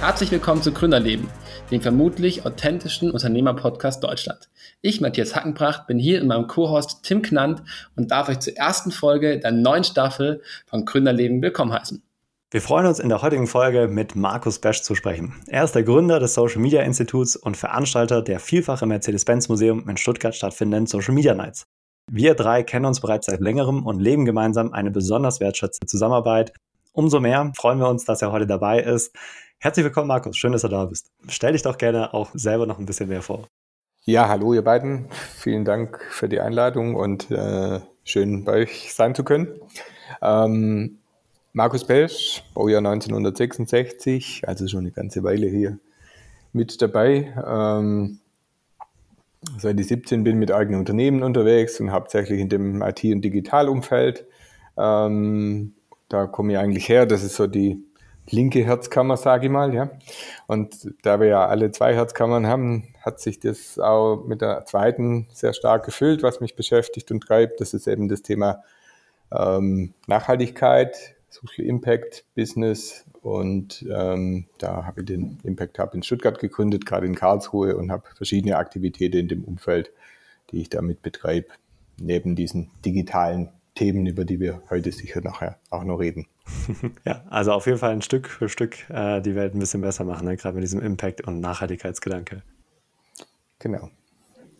Herzlich willkommen zu Gründerleben, dem vermutlich authentischsten Unternehmer-Podcast Deutschland. Ich, Matthias Hackenbracht, bin hier in meinem Co-Host Tim Knant und darf euch zur ersten Folge der neuen Staffel von Gründerleben willkommen heißen. Wir freuen uns in der heutigen Folge mit Markus Besch zu sprechen. Er ist der Gründer des Social Media Instituts und Veranstalter der vielfach im Mercedes-Benz Museum in Stuttgart stattfindenden Social Media Nights. Wir drei kennen uns bereits seit längerem und leben gemeinsam eine besonders wertschätzende Zusammenarbeit. Umso mehr freuen wir uns, dass er heute dabei ist. Herzlich willkommen, Markus. Schön, dass du da bist. Stell dich doch gerne auch selber noch ein bisschen mehr vor. Ja, hallo ihr beiden. Vielen Dank für die Einladung und äh, schön bei euch sein zu können. Ähm, Markus Pelsch, Baujahr 1966, also schon eine ganze Weile hier mit dabei. Ähm, seit ich 17 bin mit eigenen Unternehmen unterwegs und hauptsächlich in dem IT- und Digitalumfeld. Ähm, da komme ich eigentlich her. Das ist so die linke Herzkammer, sage ich mal. Ja. Und da wir ja alle zwei Herzkammern haben, hat sich das auch mit der zweiten sehr stark gefüllt, was mich beschäftigt und treibt. Das ist eben das Thema ähm, Nachhaltigkeit, Social Impact, Business. Und ähm, da habe ich den Impact Hub in Stuttgart gegründet, gerade in Karlsruhe und habe verschiedene Aktivitäten in dem Umfeld, die ich damit betreibe, neben diesen digitalen Themen, über die wir heute sicher nachher auch noch reden. Ja, also auf jeden Fall ein Stück für Stück äh, die Welt ein bisschen besser machen, ne? gerade mit diesem Impact und Nachhaltigkeitsgedanke. Genau.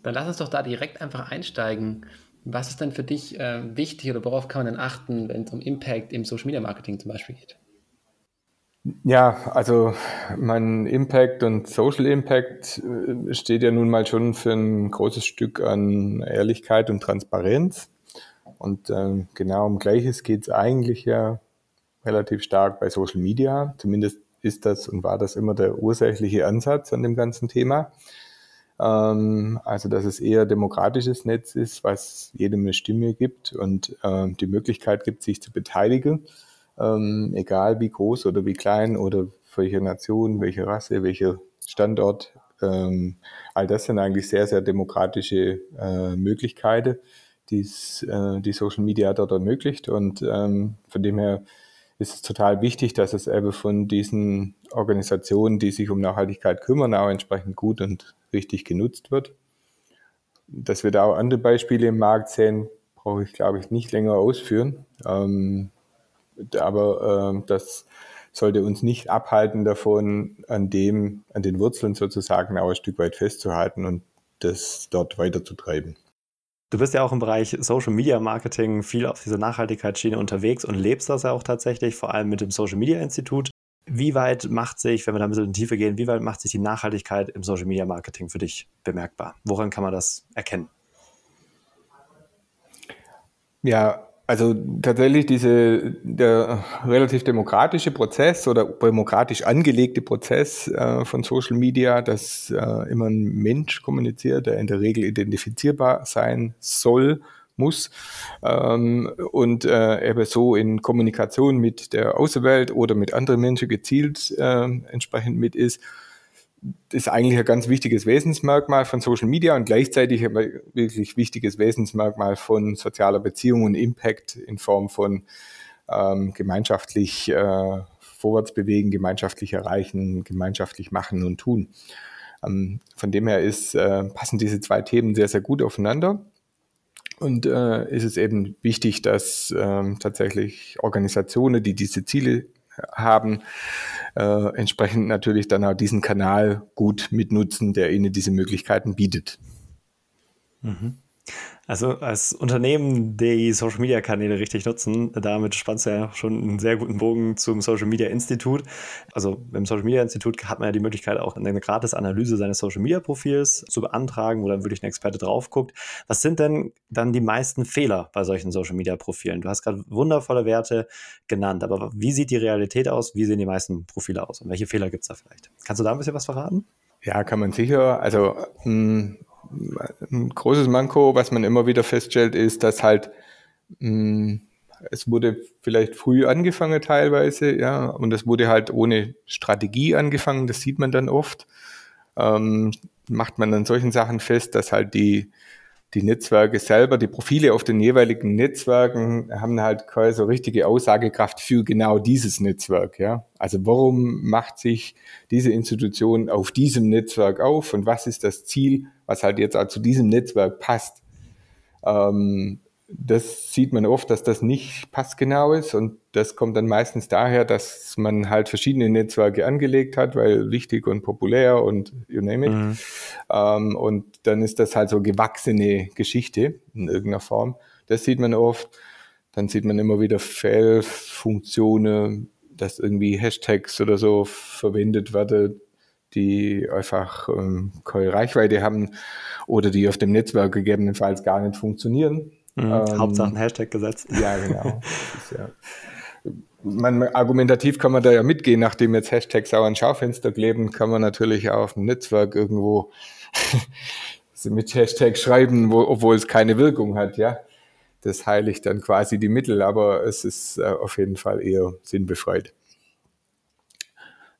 Dann lass uns doch da direkt einfach einsteigen. Was ist denn für dich äh, wichtig oder worauf kann man denn achten, wenn es um Impact im Social Media Marketing zum Beispiel geht? Ja, also mein Impact und Social Impact äh, steht ja nun mal schon für ein großes Stück an Ehrlichkeit und Transparenz. Und ähm, genau um Gleiches geht es eigentlich ja relativ stark bei Social Media. Zumindest ist das und war das immer der ursächliche Ansatz an dem ganzen Thema. Ähm, also, dass es eher demokratisches Netz ist, was jedem eine Stimme gibt und äh, die Möglichkeit gibt, sich zu beteiligen, ähm, egal wie groß oder wie klein oder welche Nation, welche Rasse, welcher Standort. Ähm, all das sind eigentlich sehr, sehr demokratische äh, Möglichkeiten, die's, äh, die Social Media dort ermöglicht. Und ähm, von dem her ist es total wichtig, dass es eben von diesen Organisationen, die sich um Nachhaltigkeit kümmern, auch entsprechend gut und richtig genutzt wird. Dass wir da auch andere Beispiele im Markt sehen, brauche ich, glaube ich, nicht länger ausführen. Ähm, aber ähm, das sollte uns nicht abhalten davon, an dem, an den Wurzeln sozusagen auch ein Stück weit festzuhalten und das dort weiterzutreiben. Du bist ja auch im Bereich Social Media Marketing viel auf dieser Nachhaltigkeitsschiene unterwegs und lebst das ja auch tatsächlich, vor allem mit dem Social Media Institut. Wie weit macht sich, wenn wir da ein bisschen in die Tiefe gehen, wie weit macht sich die Nachhaltigkeit im Social Media Marketing für dich bemerkbar? Woran kann man das erkennen? Ja, also tatsächlich diese, der relativ demokratische Prozess oder demokratisch angelegte Prozess äh, von Social Media, dass äh, immer ein Mensch kommuniziert, der in der Regel identifizierbar sein soll, muss ähm, und äh, eben so in Kommunikation mit der Außenwelt oder mit anderen Menschen gezielt äh, entsprechend mit ist, ist eigentlich ein ganz wichtiges Wesensmerkmal von Social Media und gleichzeitig ein wirklich wichtiges Wesensmerkmal von sozialer Beziehung und Impact in Form von ähm, gemeinschaftlich äh, vorwärts bewegen, gemeinschaftlich erreichen, gemeinschaftlich machen und tun. Ähm, von dem her ist, äh, passen diese zwei Themen sehr, sehr gut aufeinander. Und äh, ist es eben wichtig, dass ähm, tatsächlich Organisationen, die diese Ziele haben, äh, entsprechend natürlich dann auch diesen Kanal gut mitnutzen, der ihnen diese Möglichkeiten bietet. Mhm. Also als Unternehmen, die Social Media Kanäle richtig nutzen, damit spannst du ja schon einen sehr guten Bogen zum Social Media Institut. Also beim Social Media Institut hat man ja die Möglichkeit, auch eine gratis Analyse seines Social Media Profils zu beantragen, wo dann wirklich ein Experte drauf guckt. Was sind denn dann die meisten Fehler bei solchen Social Media Profilen? Du hast gerade wundervolle Werte genannt, aber wie sieht die Realität aus? Wie sehen die meisten Profile aus? Und welche Fehler gibt es da vielleicht? Kannst du da ein bisschen was verraten? Ja, kann man sicher. Also mh, hm, ein großes Manko, was man immer wieder feststellt, ist, dass halt mh, hm, es wurde vielleicht früh angefangen teilweise, ja, und es wurde halt ohne Strategie angefangen, das sieht man dann oft. Ähm, macht man an solchen Sachen fest, dass halt die die Netzwerke selber, die Profile auf den jeweiligen Netzwerken haben halt keine so richtige Aussagekraft für genau dieses Netzwerk. Ja? Also warum macht sich diese Institution auf diesem Netzwerk auf und was ist das Ziel, was halt jetzt auch zu diesem Netzwerk passt? Ähm, das sieht man oft, dass das nicht passgenau ist und das kommt dann meistens daher, dass man halt verschiedene Netzwerke angelegt hat, weil wichtig und populär und you name it. Mhm. Ähm, und dann ist das halt so gewachsene Geschichte in irgendeiner Form. Das sieht man oft. Dann sieht man immer wieder Fehlfunktionen, dass irgendwie Hashtags oder so verwendet werden, die einfach ähm, keine Reichweite haben oder die auf dem Netzwerk gegebenenfalls gar nicht funktionieren Mhm, ähm, Hauptsache ein Hashtag gesetzt. Ja, genau. ja, man, argumentativ kann man da ja mitgehen, nachdem jetzt Hashtags auch an Schaufenster kleben, kann man natürlich auch auf dem Netzwerk irgendwo mit Hashtag schreiben, wo, obwohl es keine Wirkung hat, ja. Das heiligt dann quasi die Mittel, aber es ist äh, auf jeden Fall eher sinnbefreit.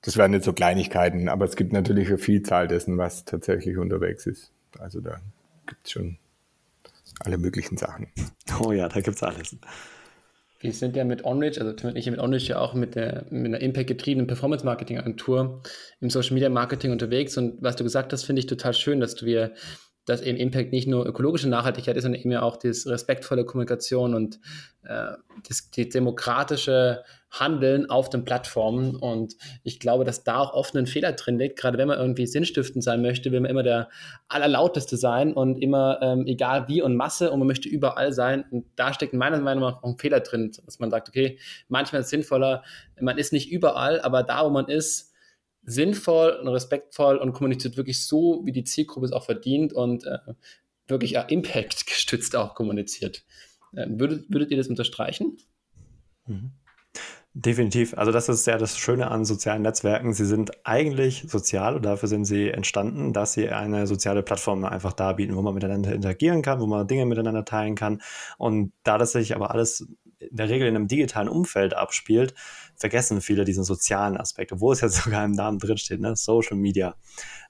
Das wären jetzt so Kleinigkeiten, aber es gibt natürlich eine Vielzahl dessen, was tatsächlich unterwegs ist. Also da gibt es schon alle möglichen Sachen. Oh ja, da gibt es alles. Wir sind ja mit OnRich, also Tim und ich mit OnRich ja auch mit, der, mit einer Impact-getriebenen Performance-Marketing-Agentur im Social-Media-Marketing unterwegs. Und was du gesagt hast, finde ich total schön, dass wir dass eben Impact nicht nur ökologische Nachhaltigkeit ist, sondern eben auch die respektvolle Kommunikation und äh, das, die demokratische Handeln auf den Plattformen. Und ich glaube, dass da auch oft ein Fehler drin liegt. Gerade wenn man irgendwie sinnstiftend sein möchte, will man immer der allerlauteste sein und immer ähm, egal wie und Masse und man möchte überall sein. Und da steckt meiner Meinung nach auch ein Fehler drin, dass man sagt, okay, manchmal ist es sinnvoller, man ist nicht überall, aber da, wo man ist, sinnvoll und respektvoll und kommuniziert wirklich so, wie die Zielgruppe es auch verdient und äh, wirklich ja, Impact gestützt auch kommuniziert. Äh, würdet, würdet ihr das unterstreichen? Mhm. Definitiv. Also das ist ja das Schöne an sozialen Netzwerken. Sie sind eigentlich sozial und dafür sind sie entstanden, dass sie eine soziale Plattform einfach darbieten, wo man miteinander interagieren kann, wo man Dinge miteinander teilen kann. Und da das sich aber alles in der Regel in einem digitalen Umfeld abspielt, vergessen viele diesen sozialen Aspekt, obwohl es ja sogar im Namen drinsteht, ne? Social Media.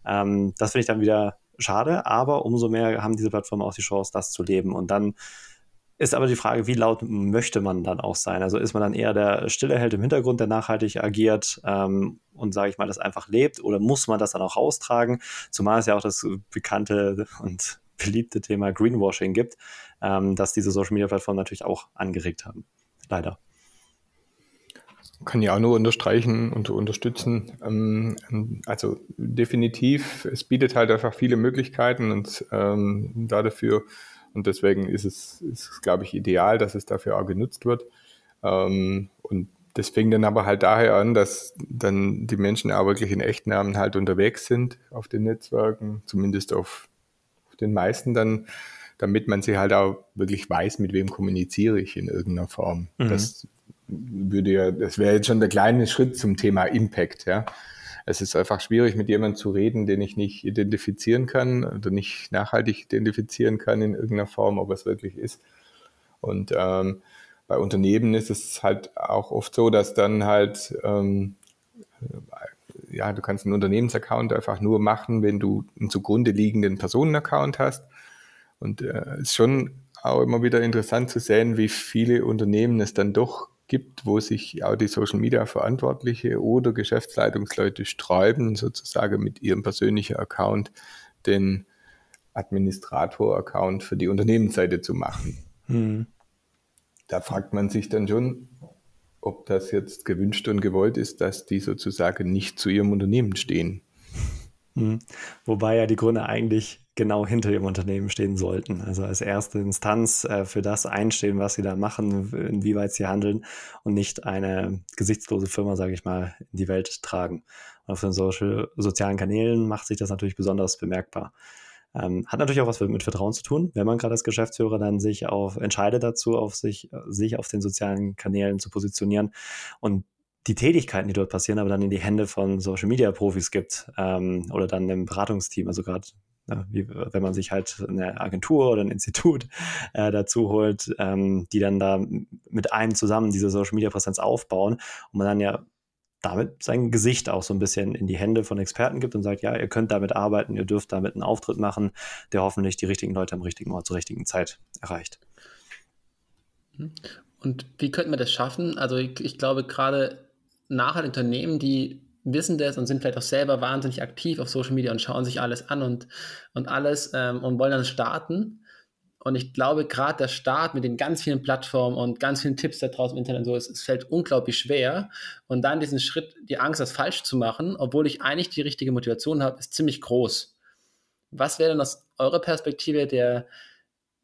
Ähm, das finde ich dann wieder schade, aber umso mehr haben diese Plattformen auch die Chance, das zu leben. Und dann ist aber die Frage, wie laut möchte man dann auch sein? Also ist man dann eher der stille Held im Hintergrund, der nachhaltig agiert ähm, und, sage ich mal, das einfach lebt? Oder muss man das dann auch austragen? Zumal es ja auch das bekannte und beliebte Thema Greenwashing gibt, ähm, dass diese Social-Media-Plattformen natürlich auch angeregt haben. Leider. Kann ich auch nur unterstreichen und unterstützen. Ähm, also definitiv, es bietet halt einfach viele Möglichkeiten und ähm, da dafür, und deswegen ist es, ist, glaube ich, ideal, dass es dafür auch genutzt wird. Ähm, und das fing dann aber halt daher an, dass dann die Menschen auch wirklich in Echtnamen halt unterwegs sind auf den Netzwerken, zumindest auf den meisten dann, damit man sie halt auch wirklich weiß, mit wem kommuniziere ich in irgendeiner Form. Mhm. Das würde ja, das wäre jetzt schon der kleine Schritt zum Thema Impact, ja. Es ist einfach schwierig, mit jemandem zu reden, den ich nicht identifizieren kann oder nicht nachhaltig identifizieren kann in irgendeiner Form, ob es wirklich ist. Und ähm, bei Unternehmen ist es halt auch oft so, dass dann halt, ähm, ja, du kannst einen Unternehmensaccount einfach nur machen, wenn du einen zugrunde liegenden Personenaccount hast. Und es äh, ist schon auch immer wieder interessant zu sehen, wie viele Unternehmen es dann doch gibt, wo sich auch die Social Media Verantwortliche oder Geschäftsleitungsleute sträuben, sozusagen mit ihrem persönlichen Account den Administrator-Account für die Unternehmensseite zu machen. Hm. Da fragt man sich dann schon, ob das jetzt gewünscht und gewollt ist, dass die sozusagen nicht zu ihrem Unternehmen stehen. Hm. Wobei ja die Gründe eigentlich genau hinter dem Unternehmen stehen sollten. Also als erste Instanz äh, für das einstehen, was sie da machen, inwieweit sie handeln und nicht eine gesichtslose Firma, sage ich mal, in die Welt tragen. Und auf den Social, sozialen Kanälen macht sich das natürlich besonders bemerkbar. Ähm, hat natürlich auch was mit Vertrauen zu tun, wenn man gerade als Geschäftsführer dann sich auf entscheidet dazu, auf sich, sich auf den sozialen Kanälen zu positionieren und die Tätigkeiten, die dort passieren, aber dann in die Hände von Social Media Profis gibt ähm, oder dann im Beratungsteam, also gerade Ne, wie, wenn man sich halt eine Agentur oder ein Institut äh, dazu holt, ähm, die dann da mit einem zusammen diese Social Media Präsenz aufbauen und man dann ja damit sein Gesicht auch so ein bisschen in die Hände von Experten gibt und sagt, ja, ihr könnt damit arbeiten, ihr dürft damit einen Auftritt machen, der hoffentlich die richtigen Leute am richtigen Ort zur richtigen Zeit erreicht. Und wie könnten wir das schaffen? Also ich, ich glaube gerade nachher Unternehmen, die wissen das und sind vielleicht auch selber wahnsinnig aktiv auf Social Media und schauen sich alles an und, und alles ähm, und wollen dann starten. Und ich glaube, gerade der Start mit den ganz vielen Plattformen und ganz vielen Tipps da draußen im Internet und so, es, es fällt unglaublich schwer. Und dann diesen Schritt, die Angst, das falsch zu machen, obwohl ich eigentlich die richtige Motivation habe, ist ziemlich groß. Was wäre denn aus eurer Perspektive der,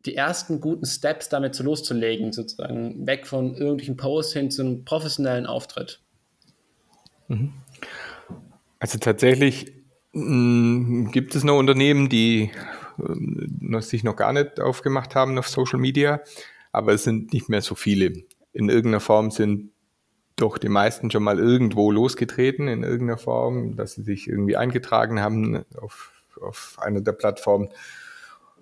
die ersten guten Steps damit so loszulegen, sozusagen weg von irgendwelchen Posts hin zu einem professionellen Auftritt? Mhm. Also tatsächlich mh, mm, gibt es noch Unternehmen, die sich noch gar nicht aufgemacht haben auf Social Media, aber es sind nicht mehr so viele. In irgendeiner Form sind doch die meisten schon mal irgendwo losgetreten, in irgendeiner Form, dass sie sich irgendwie eingetragen haben auf, auf einer der Plattformen.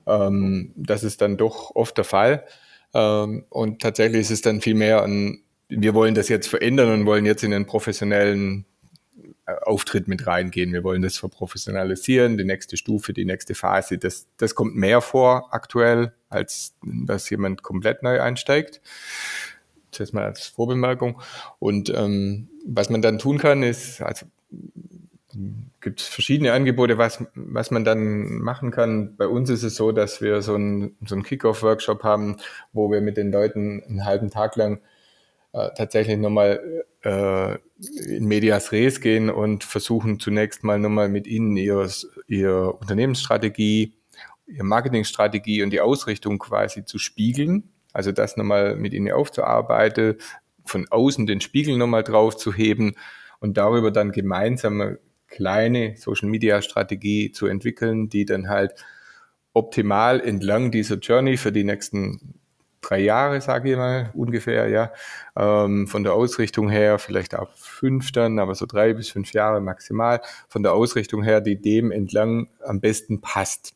Ähm, das ist dann doch oft der Fall. Ähm, und tatsächlich ist es dann viel mehr an, wir wollen das jetzt verändern und wollen jetzt in einen professionellen Auftritt mit reingehen. Wir wollen das verprofessionalisieren, die nächste Stufe, die nächste Phase. Das, das kommt mehr vor aktuell, als dass jemand komplett neu einsteigt. Das mal als Vorbemerkung. Und ähm, was man dann tun kann, ist, also gibt es verschiedene Angebote, was, was man dann machen kann. Bei uns ist es so, dass wir so einen, so einen Kick-Off-Workshop haben, wo wir mit den Leuten einen halben Tag lang äh, tatsächlich nochmal äh, in Medias Res gehen und versuchen zunächst mal nochmal mit ihnen ihr, ihr Unternehmensstrategie, ihre Marketingstrategie und die Ausrichtung quasi zu spiegeln. Also das nochmal mit ihnen aufzuarbeiten, von außen den Spiegel nochmal drauf zu heben und darüber dann gemeinsam eine kleine Social Media Strategie zu entwickeln, die dann halt optimal entlang dieser Journey für die nächsten drei Jahre, sage ich mal, ungefähr, ja. Ähm, von der Ausrichtung her vielleicht auch fünf dann, aber so drei bis fünf Jahre maximal. Von der Ausrichtung her, die dem entlang am besten passt.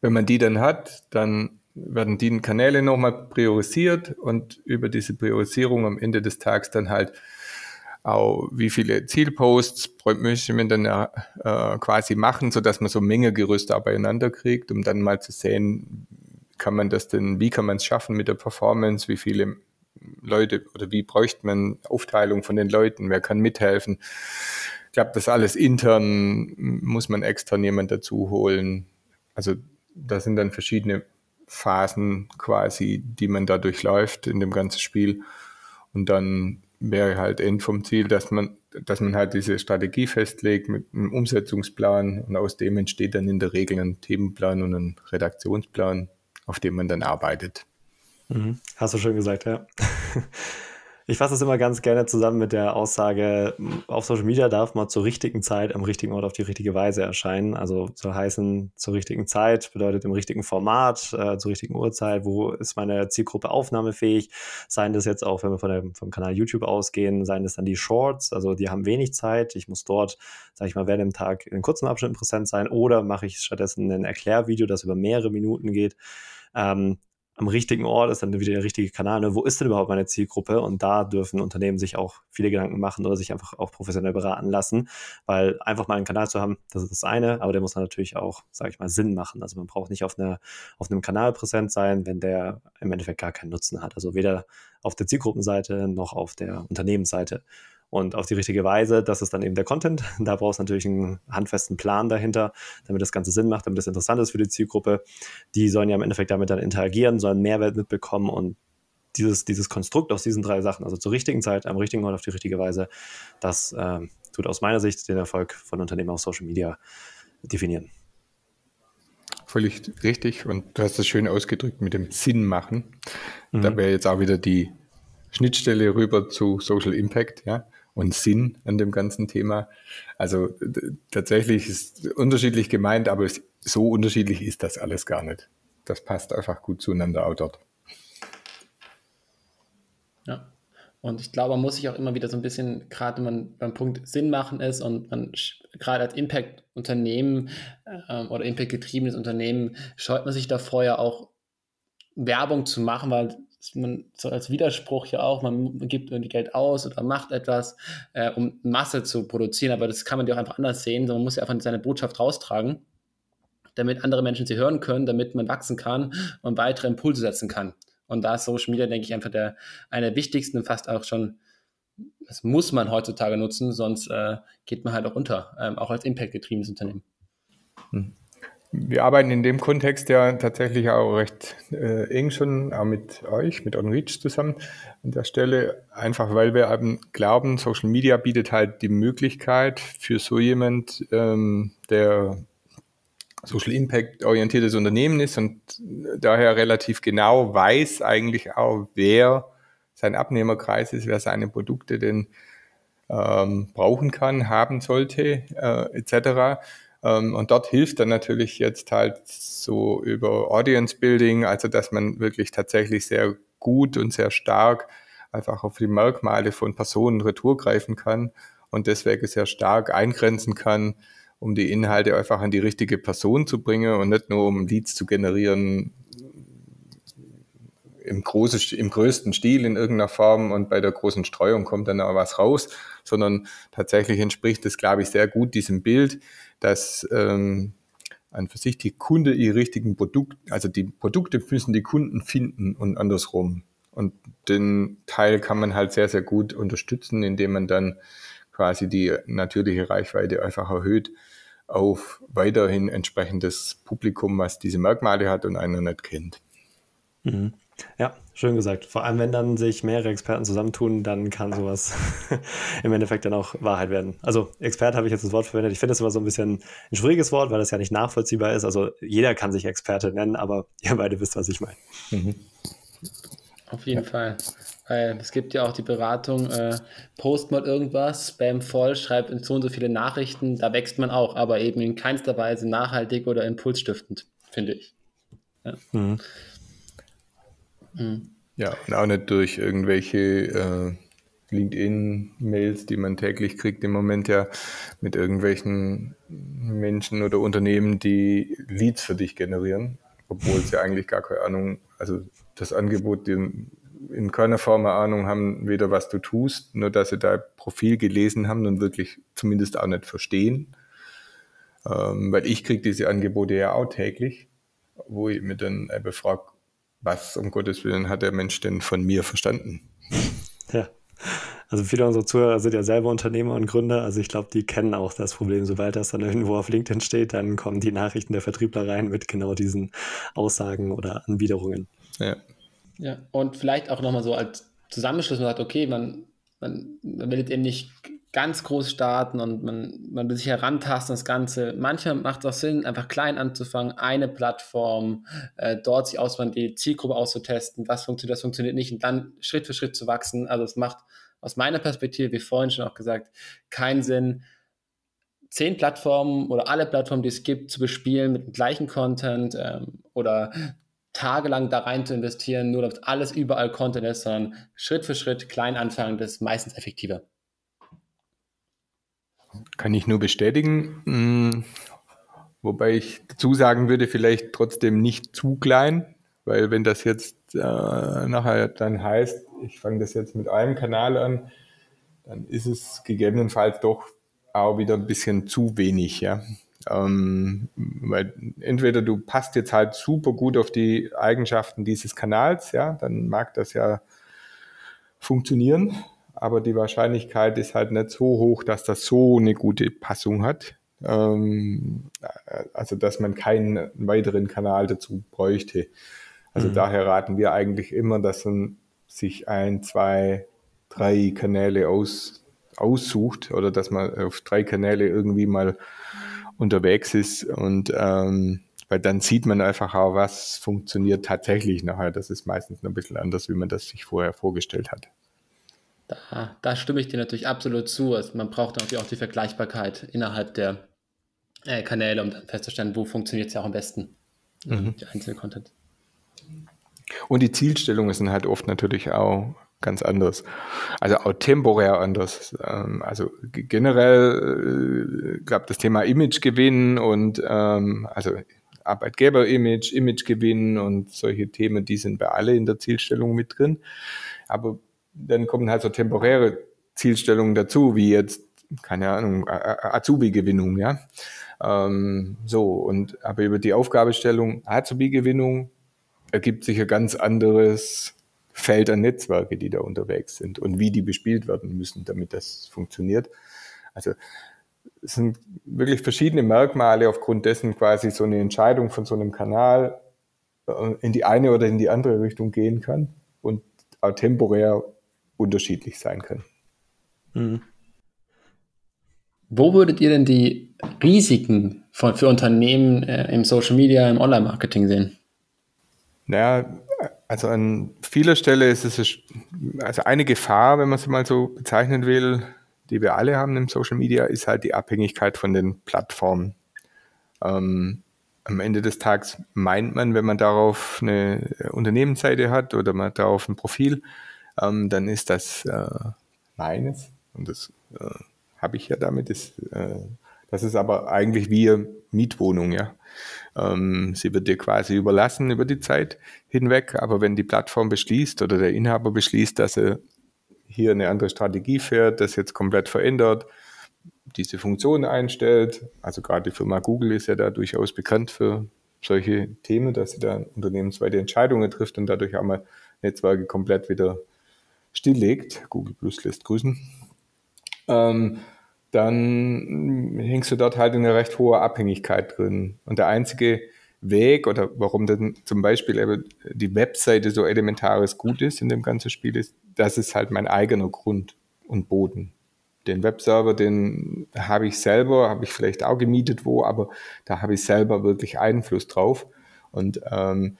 Wenn man die dann hat, dann werden die Kanäle nochmal priorisiert und über diese Priorisierung am Ende des Tages dann halt auch wie viele Zielposts möchte man dann äh, quasi machen, so dass man so Mengegerüste beieinander kriegt, um dann mal zu sehen, kann man das denn, wie kann man es schaffen mit der Performance, wie viele Leute oder wie bräuchte man Aufteilung von den Leuten, wer kann mithelfen. Ich glaube, das alles intern muss man extern jemand dazu holen. Also da sind dann verschiedene Phasen quasi, die man da durchläuft in dem ganzen Spiel. Und dann wäre halt End vom Ziel, dass man, dass man halt diese Strategie festlegt mit einem Umsetzungsplan und aus dem entsteht dann in der Regel ein Themenplan und ein Redaktionsplan, auf dem man dann arbeitet. Mhm. Hast du schon gesagt, ja. Ich fasse es immer ganz gerne zusammen mit der Aussage, auf Social Media darf man zur richtigen Zeit am richtigen Ort auf die richtige Weise erscheinen. Also soll heißen, zur richtigen Zeit bedeutet im richtigen Format, äh, zur richtigen Uhrzeit, wo ist meine Zielgruppe aufnahmefähig. Seien das jetzt auch, wenn wir von der, vom Kanal YouTube ausgehen, seien das dann die Shorts, also die haben wenig Zeit. Ich muss dort, sage ich mal, während dem Tag in kurzen Abschnitten präsent sein oder mache ich stattdessen ein Erklärvideo, das über mehrere Minuten geht. Ähm, am richtigen Ort ist dann wieder der richtige Kanal. Ne? Wo ist denn überhaupt meine Zielgruppe? Und da dürfen Unternehmen sich auch viele Gedanken machen oder sich einfach auch professionell beraten lassen, weil einfach mal einen Kanal zu haben, das ist das eine, aber der muss natürlich auch, sage ich mal, Sinn machen. Also man braucht nicht auf, eine, auf einem Kanal präsent sein, wenn der im Endeffekt gar keinen Nutzen hat. Also weder auf der Zielgruppenseite noch auf der Unternehmensseite und auf die richtige Weise. Das ist dann eben der Content. Da brauchst du natürlich einen handfesten Plan dahinter, damit das Ganze Sinn macht, damit das interessant ist für die Zielgruppe. Die sollen ja im Endeffekt damit dann interagieren, sollen Mehrwert mitbekommen und dieses, dieses Konstrukt aus diesen drei Sachen, also zur richtigen Zeit, am richtigen Ort, auf die richtige Weise, das äh, tut aus meiner Sicht den Erfolg von Unternehmen auf Social Media definieren. Völlig richtig und du hast das schön ausgedrückt mit dem Sinn machen. Mhm. Da wäre jetzt auch wieder die Schnittstelle rüber zu Social Impact, ja und Sinn an dem ganzen Thema. Also tatsächlich ist unterschiedlich gemeint, aber so unterschiedlich ist das alles gar nicht. Das passt einfach gut zueinander auch dort. Ja. Und ich glaube, man muss sich auch immer wieder so ein bisschen, gerade wenn man beim Punkt Sinn machen ist und man gerade als Impact-Unternehmen äh, oder Impact-getriebenes Unternehmen scheut man sich davor ja auch Werbung zu machen, weil man so als Widerspruch ja auch, man gibt irgendwie Geld aus oder macht etwas, äh, um Masse zu produzieren, aber das kann man ja auch einfach anders sehen. Man muss ja einfach seine Botschaft raustragen, damit andere Menschen sie hören können, damit man wachsen kann und weitere Impulse setzen kann. Und da ist Social Media, denke ich, einfach der, einer der wichtigsten und fast auch schon, das muss man heutzutage nutzen, sonst äh, geht man halt auch unter, ähm, auch als Impact-getriebenes Unternehmen. Hm. Wir arbeiten in dem Kontext ja tatsächlich auch recht äh, eng schon auch mit euch, mit OnReach zusammen an der Stelle, einfach weil wir eben glauben, Social Media bietet halt die Möglichkeit für so jemand, ähm, der Social Impact orientiertes Unternehmen ist und daher relativ genau weiß eigentlich auch, wer sein Abnehmerkreis ist, wer seine Produkte denn ähm, brauchen kann, haben sollte, äh, etc und dort hilft dann natürlich jetzt halt so über Audience Building, also dass man wirklich tatsächlich sehr gut und sehr stark einfach auf die Merkmale von Personen retour greifen kann und deswegen sehr stark eingrenzen kann, um die Inhalte einfach an die richtige Person zu bringen und nicht nur um Leads zu generieren im, großen, im größten Stil in irgendeiner Form und bei der großen Streuung kommt dann auch was raus, sondern tatsächlich entspricht es, glaube ich, sehr gut diesem Bild, dass ähm, an für sich die Kunde ihre richtigen Produkte, also die Produkte müssen die Kunden finden und andersrum. Und den Teil kann man halt sehr, sehr gut unterstützen, indem man dann quasi die natürliche Reichweite einfach erhöht auf weiterhin entsprechendes Publikum, was diese Merkmale hat und einer nicht kennt. Mhm. Ja, schön gesagt. Vor allem, wenn dann sich mehrere Experten zusammentun, dann kann sowas im Endeffekt dann auch Wahrheit werden. Also Expert habe ich jetzt das Wort verwendet. Ich finde das immer so ein bisschen ein schwieriges Wort, weil das ja nicht nachvollziehbar ist. Also jeder kann sich Experte nennen, aber ihr beide wisst, was ich meine. Mhm. Auf jeden ja. Fall. Weil es gibt ja auch die Beratung, äh, post mal irgendwas, Spam voll, schreibt in so und so viele Nachrichten, da wächst man auch, aber eben in keinster Weise nachhaltig oder impulsstiftend, finde ich. Ja. Mhm. Mhm. Ja, und auch nicht durch irgendwelche äh, LinkedIn-Mails, die man täglich kriegt im Moment ja mit irgendwelchen Menschen oder Unternehmen, die Leads für dich generieren, obwohl sie eigentlich gar keine Ahnung, also das Angebot in, in keiner Form eine Ahnung haben, weder was du tust, nur dass sie dein Profil gelesen haben und wirklich zumindest auch nicht verstehen. Ähm, weil ich kriege diese Angebote ja auch täglich, wo ich mir dann eben frage, was um Gottes Willen hat der Mensch denn von mir verstanden? Ja. Also viele unserer Zuhörer sind ja selber Unternehmer und Gründer. Also ich glaube, die kennen auch das Problem. Sobald das dann irgendwo auf LinkedIn steht, dann kommen die Nachrichten der Vertriebler rein mit genau diesen Aussagen oder Anbiederungen. Ja. Ja, und vielleicht auch nochmal so als Zusammenschluss, man sagt, okay, man, man, man will jetzt eben nicht ganz groß starten und man, man will sich herantasten, das Ganze. Manchmal macht es auch Sinn, einfach klein anzufangen, eine Plattform, äh, dort sich auswählen, die Zielgruppe auszutesten, was funktioniert, was funktioniert nicht und dann Schritt für Schritt zu wachsen. Also es macht aus meiner Perspektive, wie vorhin schon auch gesagt, keinen Sinn, zehn Plattformen oder alle Plattformen, die es gibt, zu bespielen mit dem gleichen Content ähm, oder tagelang da rein zu investieren, nur damit alles überall Content ist, sondern Schritt für Schritt klein anfangen, das ist meistens effektiver. Kann ich nur bestätigen. Hm, wobei ich dazu sagen würde, vielleicht trotzdem nicht zu klein, weil wenn das jetzt äh, nachher dann heißt, ich fange das jetzt mit einem Kanal an, dann ist es gegebenenfalls doch auch wieder ein bisschen zu wenig, ja. Ähm, weil entweder du passt jetzt halt super gut auf die Eigenschaften dieses Kanals, ja, dann mag das ja funktionieren aber die Wahrscheinlichkeit ist halt nicht so hoch, dass das so eine gute Passung hat. Ähm, also dass man keinen weiteren Kanal dazu bräuchte. Also mhm. daher raten wir eigentlich immer, dass man sich ein, zwei, drei Kanäle aus, aussucht oder dass man auf drei Kanäle irgendwie mal unterwegs ist und ähm, weil dann sieht man einfach auch, was funktioniert tatsächlich nachher. Das ist meistens ein bisschen anders, wie man das sich vorher vorgestellt hat. Da, da stimme ich dir natürlich absolut zu. Also man braucht natürlich auch die Vergleichbarkeit innerhalb der äh, Kanäle, um dann festzustellen, wo funktioniert es ja auch am besten. Mhm. Die einzelne Content. Und die Zielstellungen sind halt oft natürlich auch ganz anders. Also auch temporär anders. Ähm, also generell, äh, glaube das Thema Image gewinnen und ähm, also Arbeitgeber-Image, Imagegewinn und solche Themen, die sind bei alle in der Zielstellung mit drin. Aber dann kommen halt so temporäre Zielstellungen dazu, wie jetzt, keine Ahnung, Azubi-Gewinnung, ja. Ähm, so, und aber über die Aufgabestellung Azubi-Gewinnung ergibt sich ein ganz anderes Feld an Netzwerke, die da unterwegs sind und wie die bespielt werden müssen, damit das funktioniert. Also es sind wirklich verschiedene Merkmale, aufgrund dessen quasi so eine Entscheidung von so einem Kanal äh, in die eine oder in die andere Richtung gehen kann und auch temporär unterschiedlich sein kann. Mhm. Wo würdet ihr denn die Risiken von, für Unternehmen äh, im Social Media, im Online-Marketing sehen? Naja, also an vieler Stelle ist es also eine Gefahr, wenn man es mal so bezeichnen will, die wir alle haben im Social Media, ist halt die Abhängigkeit von den Plattformen. Ähm, am Ende des Tages meint man, wenn man darauf eine Unternehmensseite hat oder man darauf ein Profil, ähm, dann ist das äh, meines und das äh, habe ich ja damit. Ist, äh, das ist aber eigentlich wie eine Mietwohnung, ja. Ähm, sie wird dir quasi überlassen über die Zeit hinweg, aber wenn die Plattform beschließt oder der Inhaber beschließt, dass er hier eine andere Strategie fährt, das jetzt komplett verändert, diese Funktion einstellt. Also gerade die Firma Google ist ja da durchaus bekannt für solche Themen, dass sie da unternehmensweite Entscheidungen trifft und dadurch einmal Netzwerke komplett wieder stilllegt. Google Plus lässt grüßen. Ähm, dann hängst du dort halt in einer recht hohe Abhängigkeit drin. Und der einzige Weg oder warum dann zum Beispiel die Webseite so elementares Gut ist in dem ganzen Spiel ist, das ist halt mein eigener Grund und Boden. Den Webserver, den habe ich selber, habe ich vielleicht auch gemietet wo, aber da habe ich selber wirklich Einfluss drauf. Und ähm,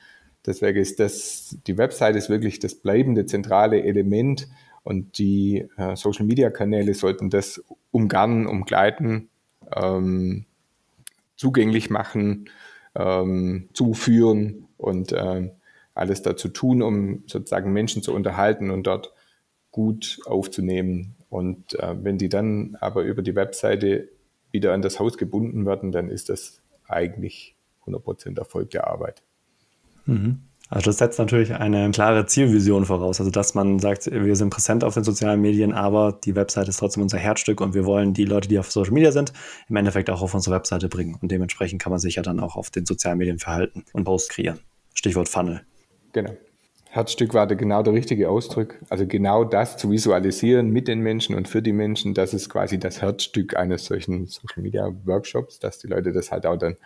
deswegen ist das, die Website ist wirklich das bleibende zentrale Element und die äh, Social Media Kanäle sollten das umgarnen, umgleiten, ähm, zugänglich machen, ähm, zuführen und äh, alles dazu tun, um sozusagen Menschen zu unterhalten und dort gut aufzunehmen. Und äh, wenn die dann aber über die Webseite wieder an das Haus gebunden werden, dann ist das eigentlich 100% Erfolg der Arbeit. Mhm. Also das setzt natürlich eine klare Zielvision voraus. Also dass man sagt, wir sind präsent auf den sozialen Medien, aber die Website ist trotzdem unser Herzstück und wir wollen die Leute, die auf Social Media sind, im Endeffekt auch auf unsere Webseite bringen. Und dementsprechend kann man sich ja dann auch auf den sozialen Medien verhalten und Post kreieren. Stichwort Funnel. Genau. Herzstück war da genau der richtige Ausdruck. Also genau das zu visualisieren mit den Menschen und für die Menschen, das ist quasi das Herzstück eines solchen Social Media Workshops, dass die Leute das halt auch dann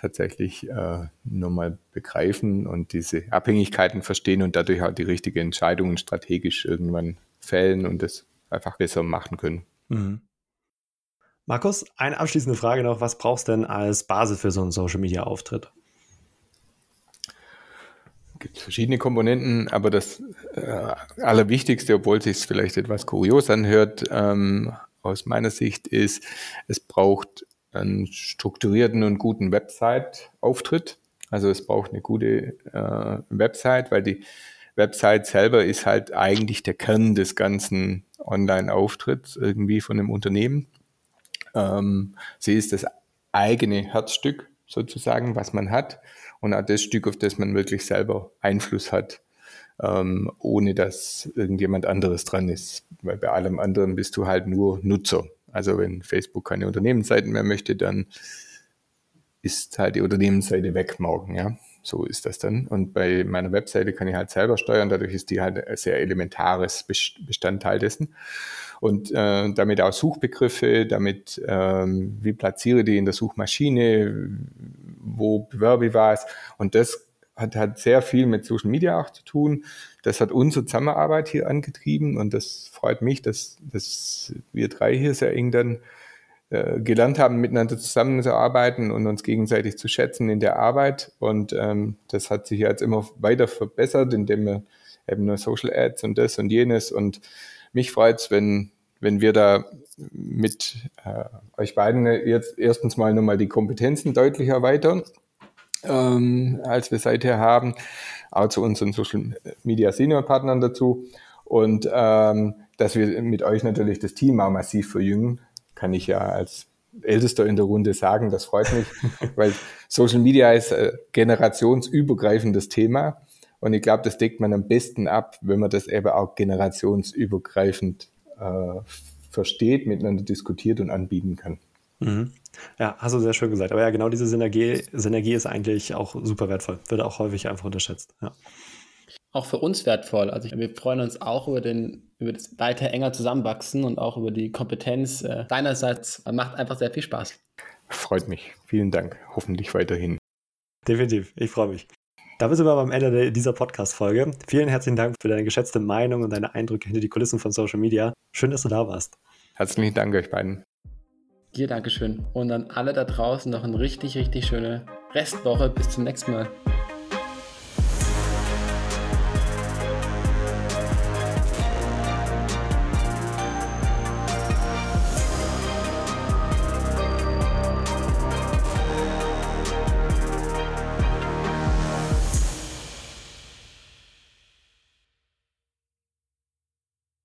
tatsächlich äh, nochmal begreifen und diese Abhängigkeiten verstehen und dadurch auch die richtigen Entscheidungen strategisch irgendwann fällen und das einfach besser machen können. Mhm. Markus, eine abschließende Frage noch. Was brauchst du denn als Basis für so einen Social Media Auftritt? Es gibt verschiedene Komponenten, aber das äh, Allerwichtigste, obwohl es sich vielleicht etwas kurios anhört, ähm, aus meiner Sicht ist, es braucht einen strukturierten und guten Website-Auftritt. Also es braucht eine gute äh, Website, weil die Website selber ist halt eigentlich der Kern des ganzen Online-Auftritts irgendwie von einem Unternehmen. Ähm, sie ist das eigene Herzstück sozusagen, was man hat und auch das Stück, auf das man wirklich selber Einfluss hat, ähm, ohne dass irgendjemand anderes dran ist. Weil bei allem anderen bist du halt nur Nutzer. Also wenn Facebook keine Unternehmensseiten mehr möchte, dann ist halt die Unternehmensseite weg morgen, ja. So ist das dann. Und bei meiner Webseite kann ich halt selber steuern, dadurch ist die halt ein sehr elementares Bestandteil dessen. Und äh, damit auch Suchbegriffe, damit ähm, wie platziere die in der Suchmaschine, wo bewerbe ich was. Und das hat, hat sehr viel mit Social Media auch zu tun. Das hat unsere Zusammenarbeit hier angetrieben und das freut mich, dass, dass wir drei hier sehr eng dann äh, gelernt haben, miteinander zusammenzuarbeiten und uns gegenseitig zu schätzen in der Arbeit. Und ähm, das hat sich jetzt immer weiter verbessert, indem wir eben nur Social Ads und das und jenes. Und mich freut es, wenn, wenn wir da mit äh, euch beiden jetzt erstens mal nochmal die Kompetenzen deutlich erweitern, ähm, als wir seither haben auch zu unseren Social Media Senior Partnern dazu. Und ähm, dass wir mit euch natürlich das Team auch massiv verjüngen, kann ich ja als Ältester in der Runde sagen. Das freut mich, weil Social Media ist ein generationsübergreifendes Thema. Und ich glaube, das deckt man am besten ab, wenn man das eben auch generationsübergreifend äh, versteht, miteinander diskutiert und anbieten kann. Mhm. Ja, hast du sehr schön gesagt. Aber ja, genau diese Synergie, Synergie ist eigentlich auch super wertvoll. Wird auch häufig einfach unterschätzt. Ja. Auch für uns wertvoll. Also wir freuen uns auch über, den, über das weiter enger zusammenwachsen und auch über die Kompetenz äh, deinerseits. Macht einfach sehr viel Spaß. Freut mich. Vielen Dank. Hoffentlich weiterhin. Definitiv. Ich freue mich. Damit sind wir am Ende dieser Podcast-Folge. Vielen herzlichen Dank für deine geschätzte Meinung und deine Eindrücke hinter die Kulissen von Social Media. Schön, dass du da warst. Herzlichen Dank euch beiden. Dir Dankeschön. Und an alle da draußen noch eine richtig, richtig schöne Restwoche. Bis zum nächsten Mal.